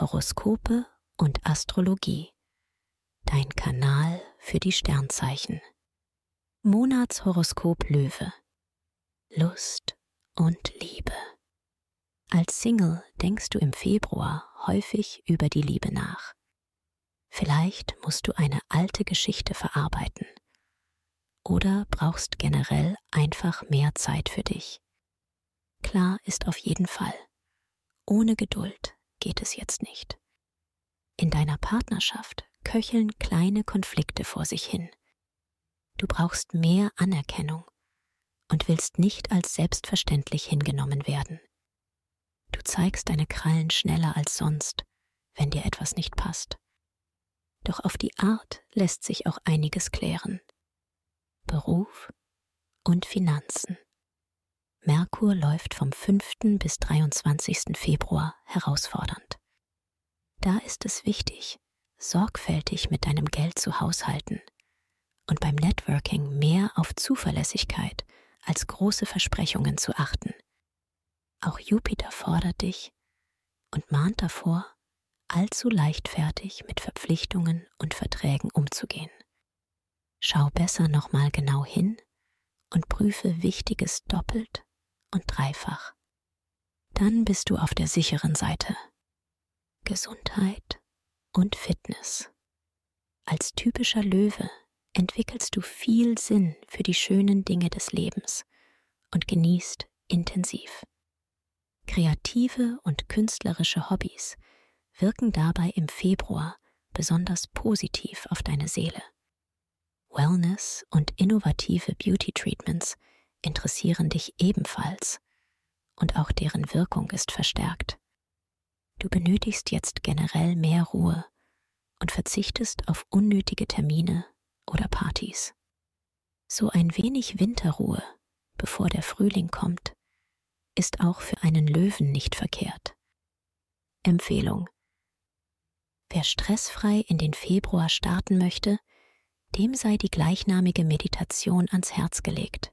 Horoskope und Astrologie. Dein Kanal für die Sternzeichen. Monatshoroskop Löwe. Lust und Liebe. Als Single denkst du im Februar häufig über die Liebe nach. Vielleicht musst du eine alte Geschichte verarbeiten oder brauchst generell einfach mehr Zeit für dich. Klar ist auf jeden Fall, ohne Geduld geht es jetzt nicht. In deiner Partnerschaft köcheln kleine Konflikte vor sich hin. Du brauchst mehr Anerkennung und willst nicht als selbstverständlich hingenommen werden. Du zeigst deine Krallen schneller als sonst, wenn dir etwas nicht passt. Doch auf die Art lässt sich auch einiges klären. Beruf und Finanzen. Merkur läuft vom 5. bis 23. Februar herausfordernd. Da ist es wichtig, sorgfältig mit deinem Geld zu haushalten und beim Networking mehr auf Zuverlässigkeit als große Versprechungen zu achten. Auch Jupiter fordert dich und mahnt davor, allzu leichtfertig mit Verpflichtungen und Verträgen umzugehen. Schau besser nochmal genau hin und prüfe Wichtiges doppelt und dreifach. Dann bist du auf der sicheren Seite. Gesundheit und Fitness. Als typischer Löwe entwickelst du viel Sinn für die schönen Dinge des Lebens und genießt intensiv. Kreative und künstlerische Hobbys wirken dabei im Februar besonders positiv auf deine Seele. Wellness und innovative Beauty Treatments interessieren dich ebenfalls und auch deren Wirkung ist verstärkt. Du benötigst jetzt generell mehr Ruhe und verzichtest auf unnötige Termine oder Partys. So ein wenig Winterruhe, bevor der Frühling kommt, ist auch für einen Löwen nicht verkehrt. Empfehlung. Wer stressfrei in den Februar starten möchte, dem sei die gleichnamige Meditation ans Herz gelegt.